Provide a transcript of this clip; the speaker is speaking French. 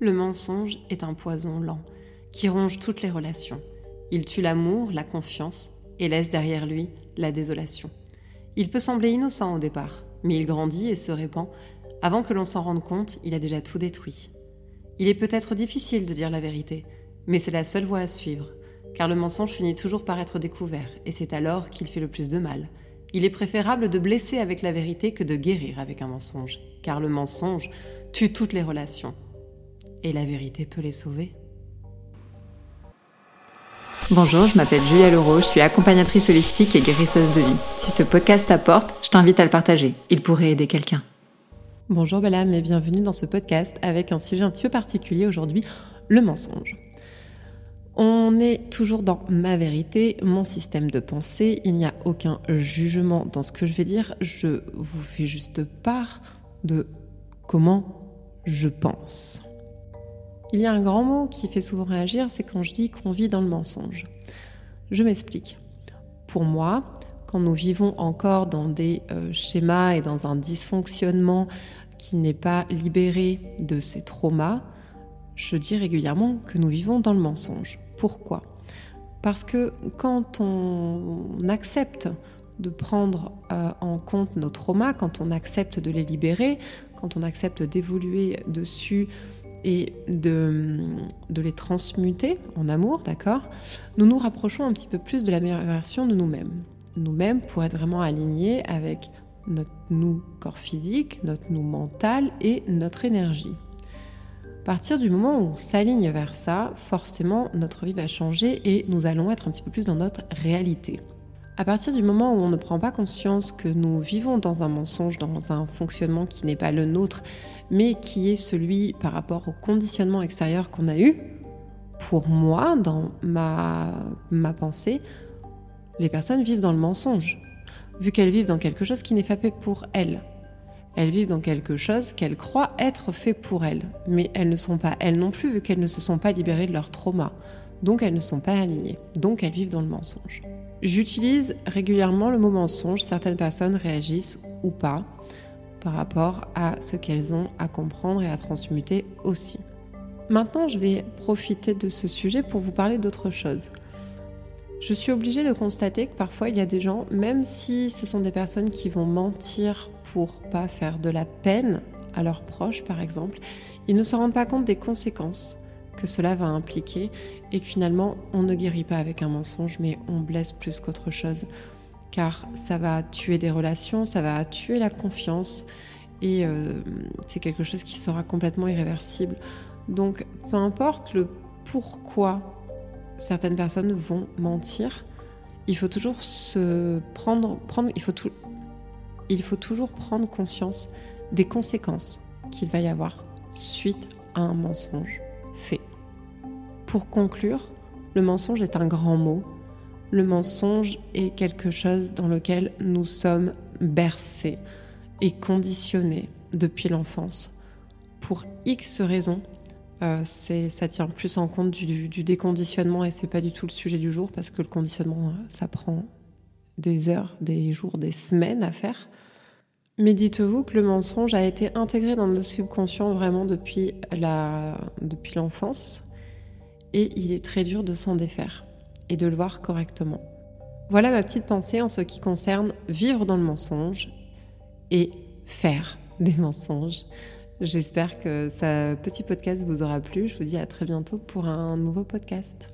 Le mensonge est un poison lent qui ronge toutes les relations. Il tue l'amour, la confiance et laisse derrière lui la désolation. Il peut sembler innocent au départ, mais il grandit et se répand. Avant que l'on s'en rende compte, il a déjà tout détruit. Il est peut-être difficile de dire la vérité, mais c'est la seule voie à suivre, car le mensonge finit toujours par être découvert, et c'est alors qu'il fait le plus de mal. Il est préférable de blesser avec la vérité que de guérir avec un mensonge, car le mensonge tue toutes les relations. Et la vérité peut les sauver. Bonjour, je m'appelle Julia Leroux, je suis accompagnatrice holistique et guérisseuse de vie. Si ce podcast t'apporte, je t'invite à le partager. Il pourrait aider quelqu'un. Bonjour âme et bienvenue dans ce podcast avec un sujet un petit peu particulier aujourd'hui, le mensonge. On est toujours dans ma vérité, mon système de pensée. Il n'y a aucun jugement dans ce que je vais dire. Je vous fais juste part de comment je pense. Il y a un grand mot qui fait souvent réagir, c'est quand je dis qu'on vit dans le mensonge. Je m'explique. Pour moi, quand nous vivons encore dans des euh, schémas et dans un dysfonctionnement qui n'est pas libéré de ces traumas, je dis régulièrement que nous vivons dans le mensonge. Pourquoi? Parce que quand on accepte de prendre euh, en compte nos traumas, quand on accepte de les libérer, quand on accepte d'évoluer dessus et de, les transmuter en amour, d'accord Nous nous rapprochons un petit peu plus de la meilleure version de nous-mêmes. Nous-mêmes pour être vraiment alignés avec notre nous corps physique, notre nous mental et notre énergie partir du moment où on s'aligne vers ça, forcément notre vie va changer et nous allons être un petit peu plus dans notre réalité. À partir du moment où on ne prend pas conscience que nous vivons dans un mensonge, dans un fonctionnement qui n'est pas le nôtre, mais qui est celui par rapport au conditionnement extérieur qu'on a eu, pour moi, dans ma, ma pensée, les personnes vivent dans le mensonge, vu qu'elles vivent dans quelque chose qui n'est pas fait pour elles. Elles vivent dans quelque chose qu'elles croient être fait pour elles, mais elles ne sont pas elles non plus vu qu'elles ne se sont pas libérées de leur trauma. Donc elles ne sont pas alignées, donc elles vivent dans le mensonge. J'utilise régulièrement le mot mensonge, certaines personnes réagissent ou pas par rapport à ce qu'elles ont à comprendre et à transmuter aussi. Maintenant, je vais profiter de ce sujet pour vous parler d'autre chose. Je suis obligée de constater que parfois il y a des gens, même si ce sont des personnes qui vont mentir pour pas faire de la peine à leurs proches par exemple, ils ne se rendent pas compte des conséquences que cela va impliquer et que finalement on ne guérit pas avec un mensonge mais on blesse plus qu'autre chose car ça va tuer des relations, ça va tuer la confiance et euh, c'est quelque chose qui sera complètement irréversible. Donc peu importe le pourquoi certaines personnes vont mentir, il faut toujours se prendre, prendre il faut tout, il faut toujours prendre conscience des conséquences qu'il va y avoir suite à un mensonge fait. Pour conclure, le mensonge est un grand mot. Le mensonge est quelque chose dans lequel nous sommes bercés et conditionnés depuis l'enfance. Pour X raisons, euh, ça tient plus en compte du, déconditionnement et c'est pas du tout le sujet du jour parce que le conditionnement, ça prend des heures, des jours, des semaines à faire. Mais dites-vous que le mensonge a été intégré dans notre subconscient vraiment depuis l'enfance et il est très dur de s'en défaire et de le voir correctement. Voilà ma petite pensée en ce qui concerne vivre dans le mensonge et faire des mensonges. J'espère que ce petit podcast vous aura plu. Je vous dis à très bientôt pour un nouveau podcast.